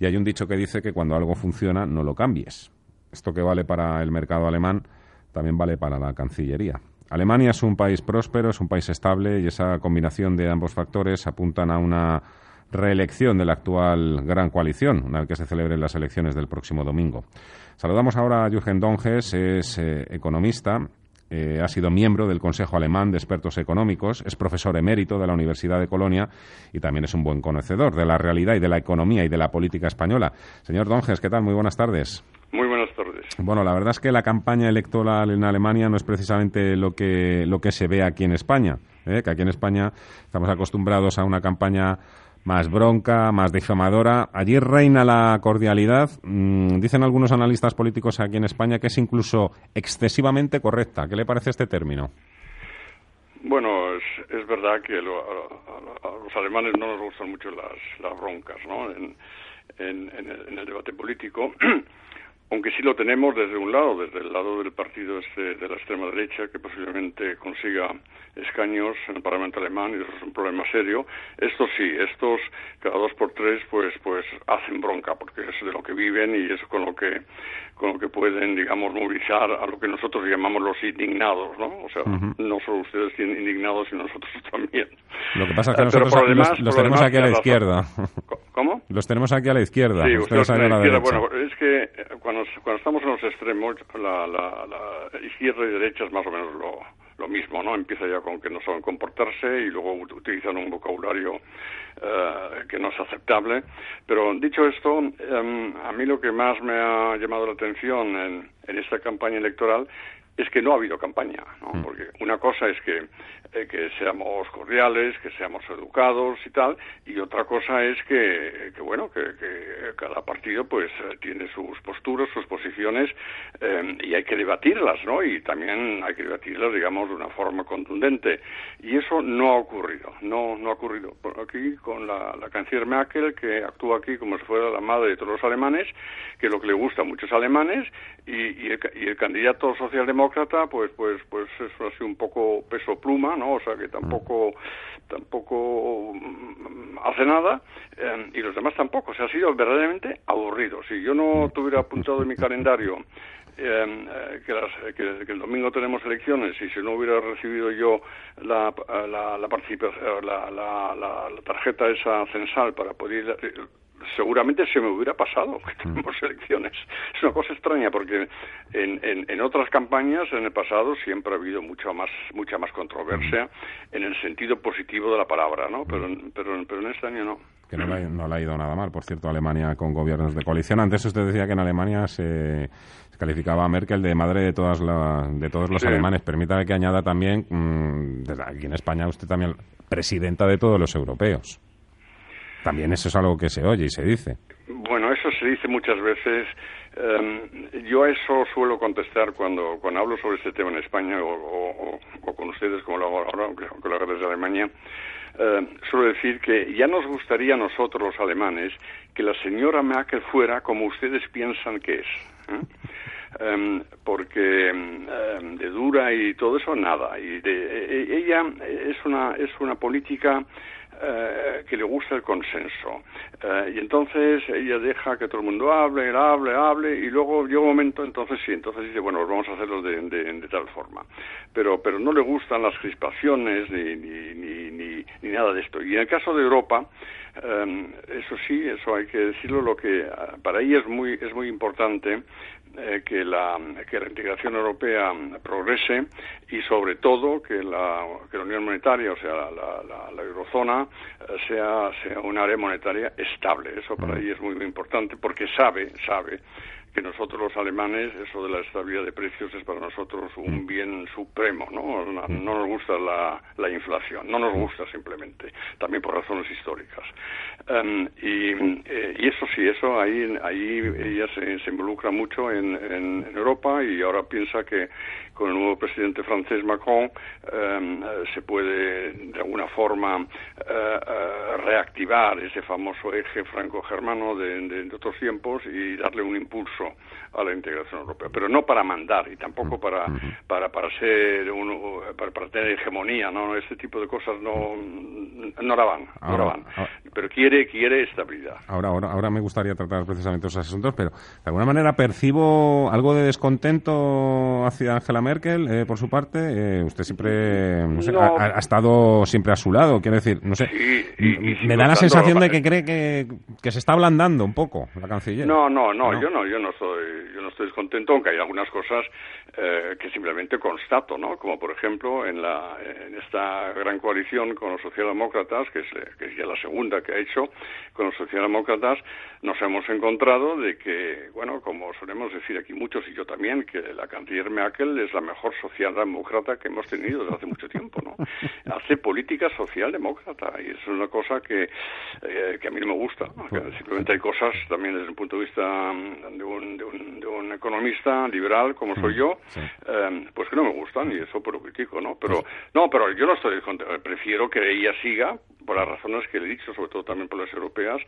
Y hay un dicho que dice que cuando algo funciona, no lo cambies. Esto que vale para el mercado alemán, también vale para la Cancillería. Alemania es un país próspero, es un país estable y esa combinación de ambos factores apuntan a una reelección de la actual gran coalición, una vez que se celebren las elecciones del próximo domingo. Saludamos ahora a Jürgen Donges, es eh, economista, eh, ha sido miembro del Consejo Alemán de Expertos Económicos, es profesor emérito de la Universidad de Colonia y también es un buen conocedor de la realidad y de la economía y de la política española. Señor Donges, ¿qué tal? Muy buenas tardes. Muy buenas tardes. Bueno, la verdad es que la campaña electoral en Alemania no es precisamente lo que, lo que se ve aquí en España, ¿eh? que aquí en España estamos acostumbrados a una campaña más bronca, más difamadora. Allí reina la cordialidad. Mm, dicen algunos analistas políticos aquí en España que es incluso excesivamente correcta. ¿Qué le parece este término? Bueno, es, verdad que a, los alemanes no nos gustan mucho las, las broncas ¿no? en, en el debate político. aunque sí lo tenemos desde un lado, desde el lado del partido este de la extrema derecha, que posiblemente consiga escaños en el Parlamento alemán, y eso es un problema serio. Estos sí, estos cada dos por tres, pues, pues hacen bronca, porque es de lo que viven y es con lo que, con lo que pueden, digamos, movilizar a lo que nosotros llamamos los indignados, ¿no? O sea, no solo ustedes tienen indignados, sino nosotros también. Lo que pasa es que nosotros los, tenemos aquí a la izquierda. ¿Cómo? Los tenemos aquí a la izquierda. Sí, ustedes a la, izquierda. Bueno, es que cuando cuando, estamos en los extremos, la, la, izquierda y derecha es más o menos lo, lo mismo, ¿no? Empieza ya con que no saben comportarse y luego utilizan un vocabulario eh, que no es aceptable. Pero dicho esto, em, a mí lo que más me ha llamado la atención en, en esta campaña electoral es que no ha habido campaña, ¿no? Mm. Porque una cosa es que eh, que seamos cordiales, que seamos educados y tal, y otra cosa es que, que bueno, que, que, cada partido pues eh, tiene sus posturas, sus posiciones, eh, y hay que debatirlas, ¿no? Y también hay que debatirlas, digamos, de una forma contundente. Y eso no ha ocurrido, no, no ha ocurrido. Aquí con la, la canciller Merkel, que actúa aquí como si fuera la madre de todos los alemanes, que lo que le gusta a muchos alemanes, y, y, el, y el candidato socialdemócrata, pues, pues, pues ha sido un poco peso pluma, ¿no? O sea que tampoco tampoco mm, hace nada eh, y los demás tampoco. O sea, ha sido verdaderamente aburrido. Si yo no tuviera apuntado en mi calendario eh, eh, que, que, el domingo tenemos elecciones y si no hubiera recibido yo la, la, la tarjeta esa censal para poder seguramente se me hubiera pasado que mm. tenemos elecciones. Es una cosa extraña porque en, en, otras campañas en el pasado siempre ha habido mucha más mucha más controversia mm. en el sentido positivo de la palabra, ¿no? Pero, pero, pero en este año no. Que no le, no le, ha ido nada mal, por cierto, Alemania con gobiernos de coalición. Antes usted decía que en Alemania se, calificaba a Merkel de madre de todas de todos los alemanes. Permítame que añada también, mm, desde aquí en España usted también presidenta de todos los europeos. También eso es algo que se oye y se dice. Bueno, eso se dice muchas veces. Em, yo a eso suelo contestar cuando, cuando hablo sobre este tema en España o, con ustedes, como lo hago ahora, aunque, lo hago desde Alemania. Eh, suelo decir que ya nos gustaría a nosotros los alemanes que la señora Merkel fuera como ustedes piensan que es. ¿eh? Em, porque em, de dura y todo eso nada y de, e, e, ella es una es una política eh, que le gusta el consenso. Eh, y entonces ella deja que todo el mundo hable, hable, hable, y luego llega un momento, entonces sí, entonces dice, bueno, vamos a hacerlo de, de, tal forma. Pero, pero no le gustan las crispaciones ni, ni, ni, nada de esto. Y en el caso de Europa, eh, eso sí, eso hay que decirlo, lo que para ella es muy, es muy importante eh, que, la, que la integración europea progrese y sobre todo que la, que la Unión Monetaria, o sea, la, la, la eurozona, eh, sea, sea un área monetaria estable. Eso para mm. ella es muy, muy importante porque sabe, sabe que nosotros los alemanes, eso de la estabilidad de precios es para nosotros un mm. bien supremo, ¿no? No, mm. nos gusta la, la, inflación, no nos gusta simplemente, también por razones históricas. Em, y, eh, y, eso sí, eso ahí, ahí ella se, se involucra mucho en, en, Europa y ahora piensa que con el nuevo presidente francés Macron em, se puede de alguna forma eh, eh, reactivar ese famoso eje franco-germano de, de otros tiempos y darle un impulso a la integración europea, pero no para mandar y tampoco mm, para para para ser uno para, tener hegemonía, no este tipo de cosas no no la van, no la van. pero quiere quiere estabilidad. Ahora ahora ahora me gustaría tratar precisamente esos asuntos, pero de alguna manera percibo algo de descontento hacia Angela Merkel eh, por su parte. Eh, usted siempre ha, estado siempre a su lado, quiero decir, no sé. me da la sensación de que cree que, que se está ablandando un poco la canciller. No, no, no, yo no, yo no soy, yo no estoy descontento, aunque hay algunas cosas eh, que simplemente constato, ¿no? Como por ejemplo en la, en esta gran coalición con los socialdemócratas, que es, que es ya la segunda que ha hecho con los socialdemócratas, nos hemos encontrado de que, bueno, como solemos decir aquí muchos y yo también, que la canciller Merkel es la mejor socialdemócrata que hemos tenido desde hace mucho tiempo, ¿no? Hace política socialdemócrata y es una cosa que, eh, que a mí no me gusta. simplemente hay cosas también desde el punto de vista mm, de un, de un, de un economista liberal como soy mm, yo, eh, pues que no me gustan y eso por lo critico, ¿no? Pero, no, pero yo no estoy, prefiero que ella siga por las razones que le he dicho, sobre todo también por las europeas,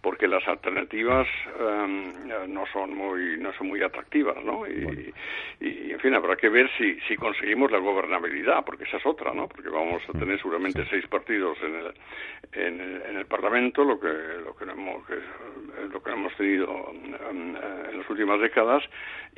porque las alternativas em, no son muy no son muy atractivas, ¿no? Y, y, en fin, habrá que ver si, si conseguimos la gobernabilidad, porque esa es otra, ¿no? Porque vamos a tener seguramente seis partidos en el, en, el Parlamento, lo que lo que no hemos que, lo que hemos tenido em, en las últimas décadas,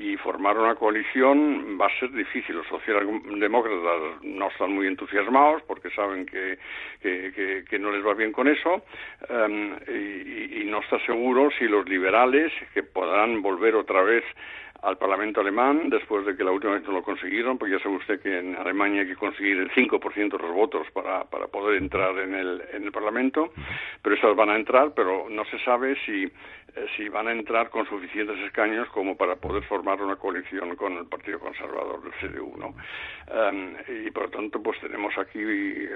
y formar una coalición va a ser difícil. Los socialdemócratas no están muy entusiasmados porque saben que, que, que, no les va bien con eso em, y, no está seguro si los liberales, que podrán volver otra vez al Parlamento alemán después de que la última vez no lo consiguieron, porque ya sabe usted que en Alemania hay que conseguir el 5% de los votos para, para poder entrar en el, en el Parlamento, pero esas van a entrar, pero no se sabe si, si van a entrar con suficientes escaños como para poder formar una coalición con el Partido Conservador del CDU, ¿no? Em, y por lo tanto, pues tenemos aquí, eh,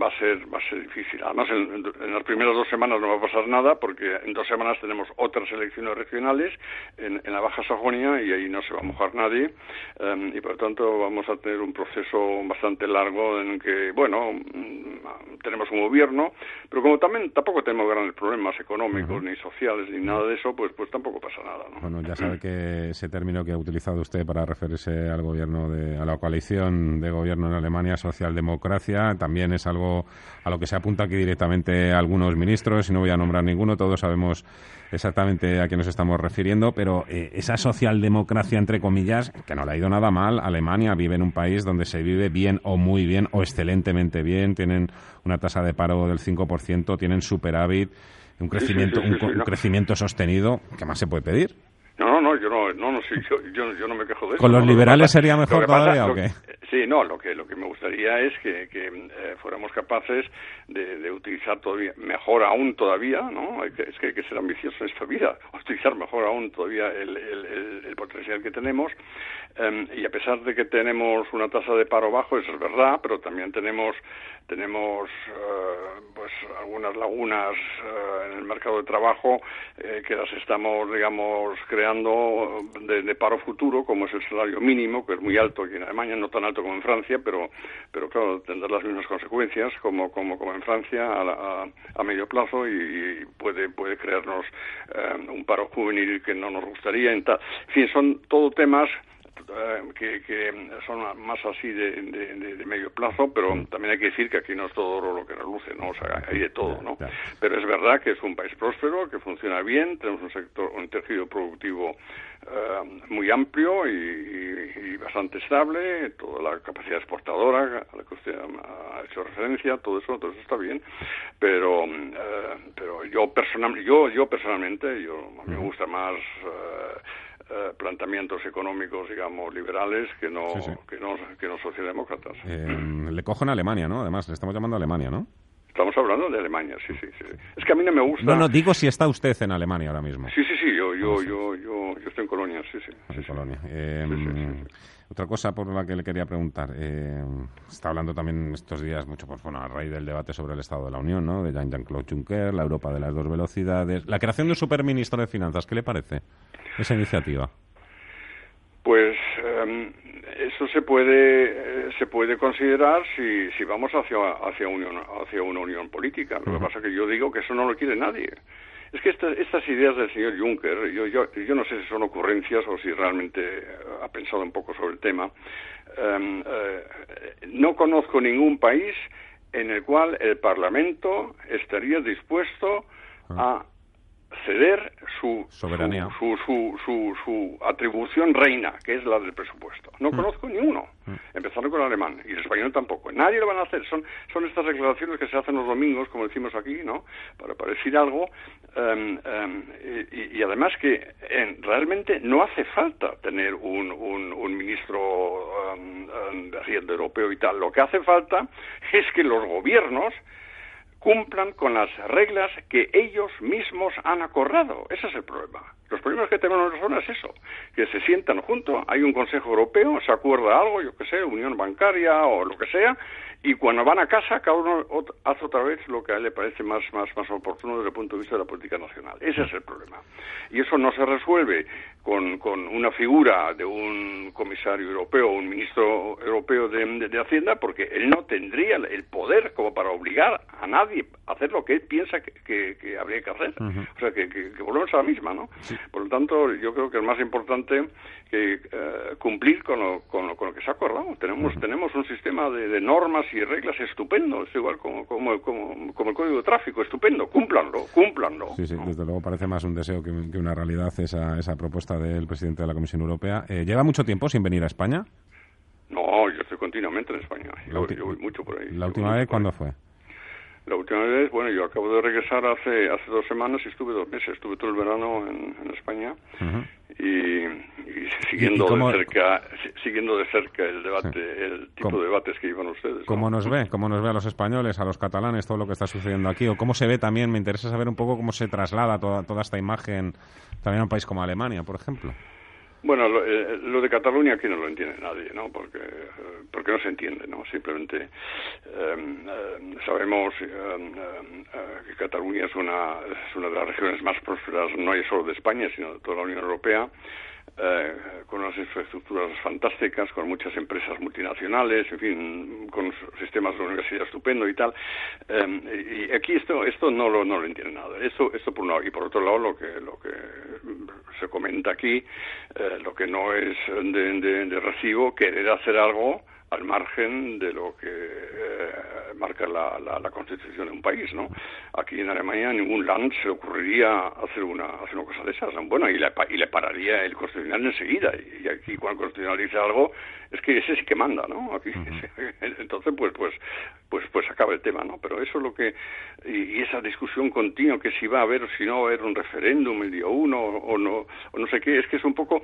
va a ser va a ser difícil. Además, en, en, las primeras dos semanas no va a pasar nada, porque en dos semanas tenemos otras elecciones regionales en, en la Baja Sajonia y ahí no se va a mojar nadie em, y por lo tanto vamos a tener un proceso bastante largo en que, bueno, mm, tenemos un gobierno, pero como también tampoco tenemos grandes problemas económicos ni sociales ni nada de eso, pues pues tampoco pasa nada. Bueno, ya sabe que ese término que ha utilizado usted para referirse al gobierno de, a la coalición de gobierno en Alemania, socialdemocracia, también es algo a lo que se apunta aquí directamente algunos ministros y no voy a nombrar ninguno, todos sabemos exactamente a qué nos estamos refiriendo, pero eh, esa socialdemocracia, entre comillas, que no le ha ido nada mal, Alemania vive en un país donde se vive bien o muy bien o excelentemente bien, tienen una tasa de paro del 5%, tienen superávit, un crecimiento, un, crecimiento sostenido, ¿qué más se puede pedir? No, no, yo no, no, no yo, yo, no me quejo de eso. ¿Con los liberales sería mejor todavía o qué? Sí, no, lo que, lo que me gustaría es que, que eh, fuéramos capaces de, de, utilizar todavía, mejor aún todavía, ¿no? es que hay que ser ambicioso en esta vida, utilizar mejor aún todavía el, el, el, potencial que tenemos. Em, y a pesar de que tenemos una tasa de paro bajo, eso es verdad, pero también tenemos, tenemos uh, pues algunas lagunas uh, en el mercado de trabajo eh, que las estamos, digamos, creando de, de paro futuro, como es el salario mínimo, que es muy alto aquí en Alemania, no tan alto como en Francia, pero, pero claro, tendrá las mismas consecuencias como, como, como en Francia a, a, medio plazo y, puede, puede crearnos eh, un paro juvenil que no nos gustaría. En, en fin, son todo temas que, que, son más así de, de, de, medio plazo, pero también hay que decir que aquí no es todo oro lo que reluce, ¿no? O sea, hay de todo, ¿no? Pero es verdad que es un país próspero, que funciona bien, tenemos un sector, un tejido productivo eh, muy amplio y, y, bastante estable, toda la capacidad exportadora a la que usted ha hecho referencia, todo eso, todo eso está bien, pero eh, pero yo personal, yo yo personalmente, yo a mí me gusta más eh, eh, planteamientos económicos, digamos, liberales que no, Que no, que no socialdemócratas. Eh, le cojo en Alemania, ¿no? Además, le estamos llamando a Alemania, ¿no? Estamos hablando de Alemania, sí, sí, sí. Es que a mí no me gusta... No, no, digo si está usted en Alemania ahora mismo. Sí, sí, sí, yo, yo, yo, yo, yo estoy en Colonia, sí, sí. En Colonia. Em, otra cosa por la que le quería preguntar. Eh, está hablando también estos días mucho, pues bueno, a raíz del debate sobre el Estado de la Unión, ¿no? De Jean-Claude Juncker, la Europa de las dos velocidades. La creación de un superministro de Finanzas, ¿qué le parece esa iniciativa? Pues em, eso se puede se puede considerar si, si vamos hacia hacia unión hacia una unión política. Lo que pasa es que yo digo que eso no lo quiere nadie. Es que estas ideas del señor Juncker, yo, yo, yo no sé si son ocurrencias o si realmente ha pensado un poco sobre el tema. Em, eh, no conozco ningún país en el cual el Parlamento estaría dispuesto a ceder su soberanía, su, su, su, su, atribución reina, que es la del presupuesto. No mm. conozco ni uno, mm. empezando con el alemán y el español tampoco. Nadie lo van a hacer. Son, son estas declaraciones que se hacen los domingos, como decimos aquí, ¿no? Para, para decir algo. Um, um, y, y, además que en, realmente no hace falta tener un, un, un ministro um, de Hacienda europeo y tal. Lo que hace falta es que los gobiernos cumplan con las reglas que ellos mismos han acordado. Ese es el problema. Los problemas que tenemos nosotros es eso, que se sientan juntos, hay un Consejo Europeo, se acuerda algo, yo qué sé, unión bancaria o lo que sea, y cuando van a casa cada uno hace otra vez lo que a él le parece más, más, más oportuno desde el punto de vista de la política nacional. Ese es el problema. Y eso no se resuelve con, con una figura de un comisario europeo, un ministro europeo de, de, Hacienda, porque él no tendría el poder como para obligar a nadie a hacer lo que él piensa que, que, habría que hacer. O sea, que, que, volvemos a la misma, ¿no? Por lo tanto, yo creo que es más importante que eh, cumplir con lo, con, lo, con lo que se ha acordado. Tenemos, tenemos un sistema de, de normas y reglas estupendo, es igual como, como, como, como, el código de tráfico, estupendo, cúmplanlo, cúmplanlo. Sí, sí, desde luego parece más un deseo que, que, una realidad esa, esa propuesta del presidente de la Comisión Europea. Eh, ¿Lleva mucho tiempo sin venir a España? No, yo estoy continuamente en España, yo, yo voy mucho por ahí. ¿La última vez cuándo fue? La última vez, bueno, yo acabo de regresar hace hace dos semanas y estuve dos meses, estuve todo el verano en, en España y, y, siguiendo de cerca siguiendo de cerca el debate, el tipo de debates que llevan ustedes. ¿Cómo nos ve? ¿Cómo nos ve a los españoles, a los catalanes, todo lo que está sucediendo aquí? ¿O cómo se ve también? Me interesa saber un poco cómo se traslada toda, toda esta imagen también a un país como Alemania, por ejemplo. Bueno, lo, eh, lo, de Cataluña aquí no lo entiende nadie, ¿no? Porque, eh, porque no se entiende, ¿no? Simplemente eh, sabemos que Cataluña es una, es una de las regiones más prósperas, no solo de España, sino de toda la Unión Europea eh, con unas infraestructuras fantásticas, con muchas empresas multinacionales, en fin, con sistemas de universidad estupendo y tal. Eh, y aquí esto esto no lo no lo entiende nada. Esto esto por un lado y por otro lado lo que lo que se comenta aquí, eh, lo que no es de, recibo, querer hacer algo al margen de lo que eh, marca la, la, la, constitución de un país, ¿no? Aquí en Alemania ningún land se ocurriría hacer una hacer una cosa de esas, bueno, y le, y le pararía el constitucional enseguida, y, aquí cuando el constitucional dice algo, es que ese sí que manda, ¿no? Aquí, uh -huh. entonces, pues, pues, pues, pues acaba el tema, ¿no? Pero eso es lo que, y, y, esa discusión continua que si va a haber o si no va a haber un referéndum el día uno o no, o no sé qué, es que es un poco,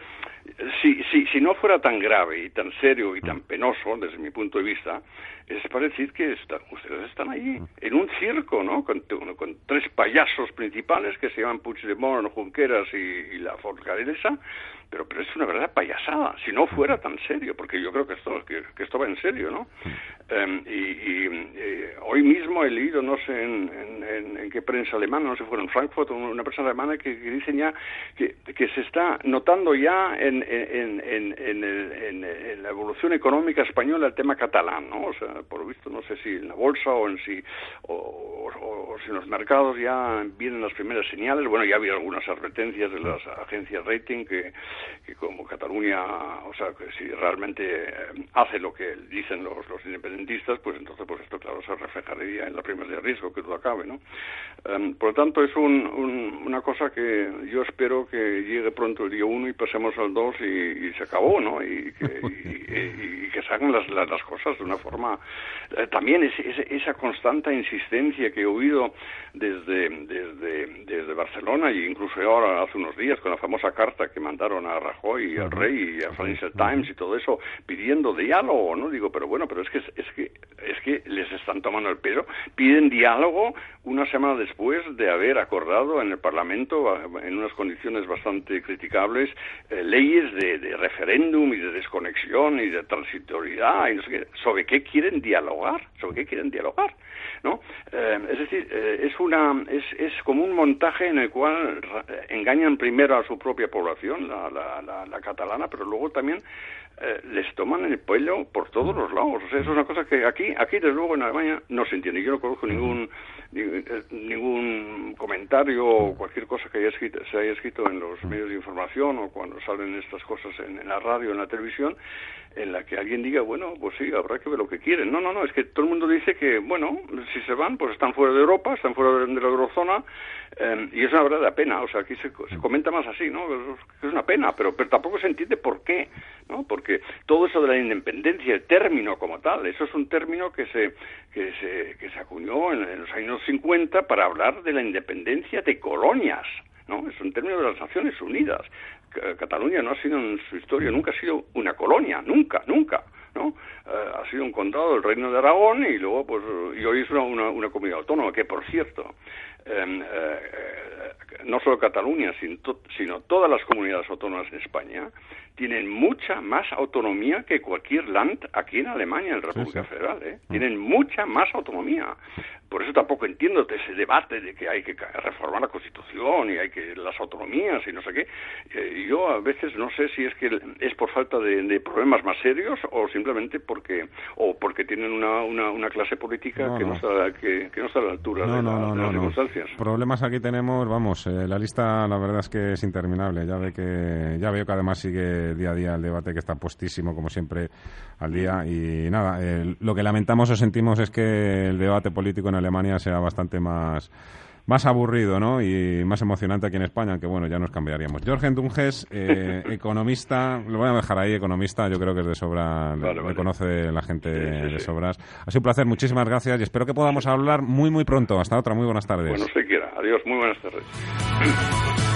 si, si, si no fuera tan grave y tan serio y tan penoso, desde mi punto de vista, es para decir que está, ustedes están ahí en un circo, ¿no? Con, con, tres payasos principales que se llaman Puigdemont, Junqueras y, y la Forcaresa, pero, pero es una verdad payasada, si no fuera tan serio, porque yo creo que esto, que, que esto va en serio, ¿no? Um, y, y eh, hoy mismo he leído, no sé en, en, en, qué prensa alemana, no sé si fue en Frankfurt, una prensa alemana que, que dicen ya que, que, se está notando ya en, en, en, en, la evolución económica española el tema catalán, ¿no? O sea, por lo visto, no sé si en la bolsa o en si, o, o, o si en los mercados ya vienen las primeras señales, bueno, ya había algunas advertencias de las agencias rating que que como Cataluña, o sea, que si realmente eh, hace lo que dicen los, los independentistas, pues entonces, pues esto, claro, se reflejaría en la prima de riesgo que todo acabe, ¿no? Um, por lo tanto, es un, un, una cosa que yo espero que llegue pronto el día 1 y pasemos al 2 y, se acabó, ¿no? Y que, y, se hagan las, las, las, cosas de una forma... Eh, también es, es, esa constante insistencia que he oído desde, desde, desde Barcelona e incluso ahora hace unos días con la famosa carta que mandaron a Rajoy y al rey y a Financial Times y todo eso pidiendo diálogo, ¿no? Digo, pero bueno, pero es que es que es que les están tomando el pelo, piden diálogo una semana después de haber acordado en el Parlamento, en unas condiciones bastante criticables, eh, leyes de, referéndum y de desconexión y de transitoriedad y no sé qué. ¿Sobre qué quieren dialogar? ¿Sobre qué quieren dialogar? ¿No? Eh, es decir, eh, es, una, es, es como un montaje en el cual engañan primero a su propia población, la, la, la catalana, pero luego también eh, les toman el pelo por todos los lados. O sea, eso es una cosa que aquí, aquí desde luego en Alemania no se entiende. Yo no conozco ningún ningún comentario o cualquier cosa que haya escrito, se haya escrito en los medios de información o cuando salen estas cosas en, en la radio, en la televisión, en la que alguien diga, bueno, pues sí, habrá que ver lo que quieren. No, no, no, es que todo el mundo dice que, bueno, si se van, pues están fuera de Europa, están fuera de, la eurozona, eh, y es una verdadera pena. O sea, aquí se, comenta más así, ¿no? Es una pena, pero, pero tampoco se entiende por qué, ¿no? Porque todo eso de la independencia, el término como tal, eso es un término que se, que se, que se acuñó en, en los años 50 para hablar de la independencia de colonias. ¿no? Es un término de las Naciones Unidas. Cataluña no ha sido en su historia, nunca ha sido una colonia, nunca, nunca, ¿no? Eh, ha sido un condado del Reino de Aragón y luego, pues, y hoy es una, una, comunidad autónoma, que por cierto, em, eh, no solo Cataluña, sino, sino todas las comunidades autónomas en España tienen mucha más autonomía que cualquier land aquí en Alemania, en la República Federal. ¿eh? Mm. Tienen mucha más autonomía. Por eso tampoco entiendo ese debate de que hay que reformar la Constitución y hay que las autonomías y no sé qué. Eh, yo a veces no sé si es que es por falta de, problemas más serios o simplemente porque o porque tienen una, una, clase política que, no. está, que, no está a la altura de, las circunstancias. Problemas aquí tenemos, vamos, eh, la lista la verdad es que es interminable. Ya ve que ya veo que además sigue día a día el debate que está puestísimo como siempre al día y nada, lo que lamentamos o sentimos es que el debate político en Alemania sea bastante más más aburrido ¿no? y más emocionante aquí en España, aunque bueno, ya nos cambiaríamos. Jorge Dunges, eh, economista, lo voy a dejar ahí, economista, yo creo que es de sobra, me conoce la gente de sobras. Ha sido un placer, muchísimas gracias y espero que podamos hablar muy, muy pronto. Hasta otra, muy buenas tardes. Bueno, se quiera. Adiós, muy buenas tardes.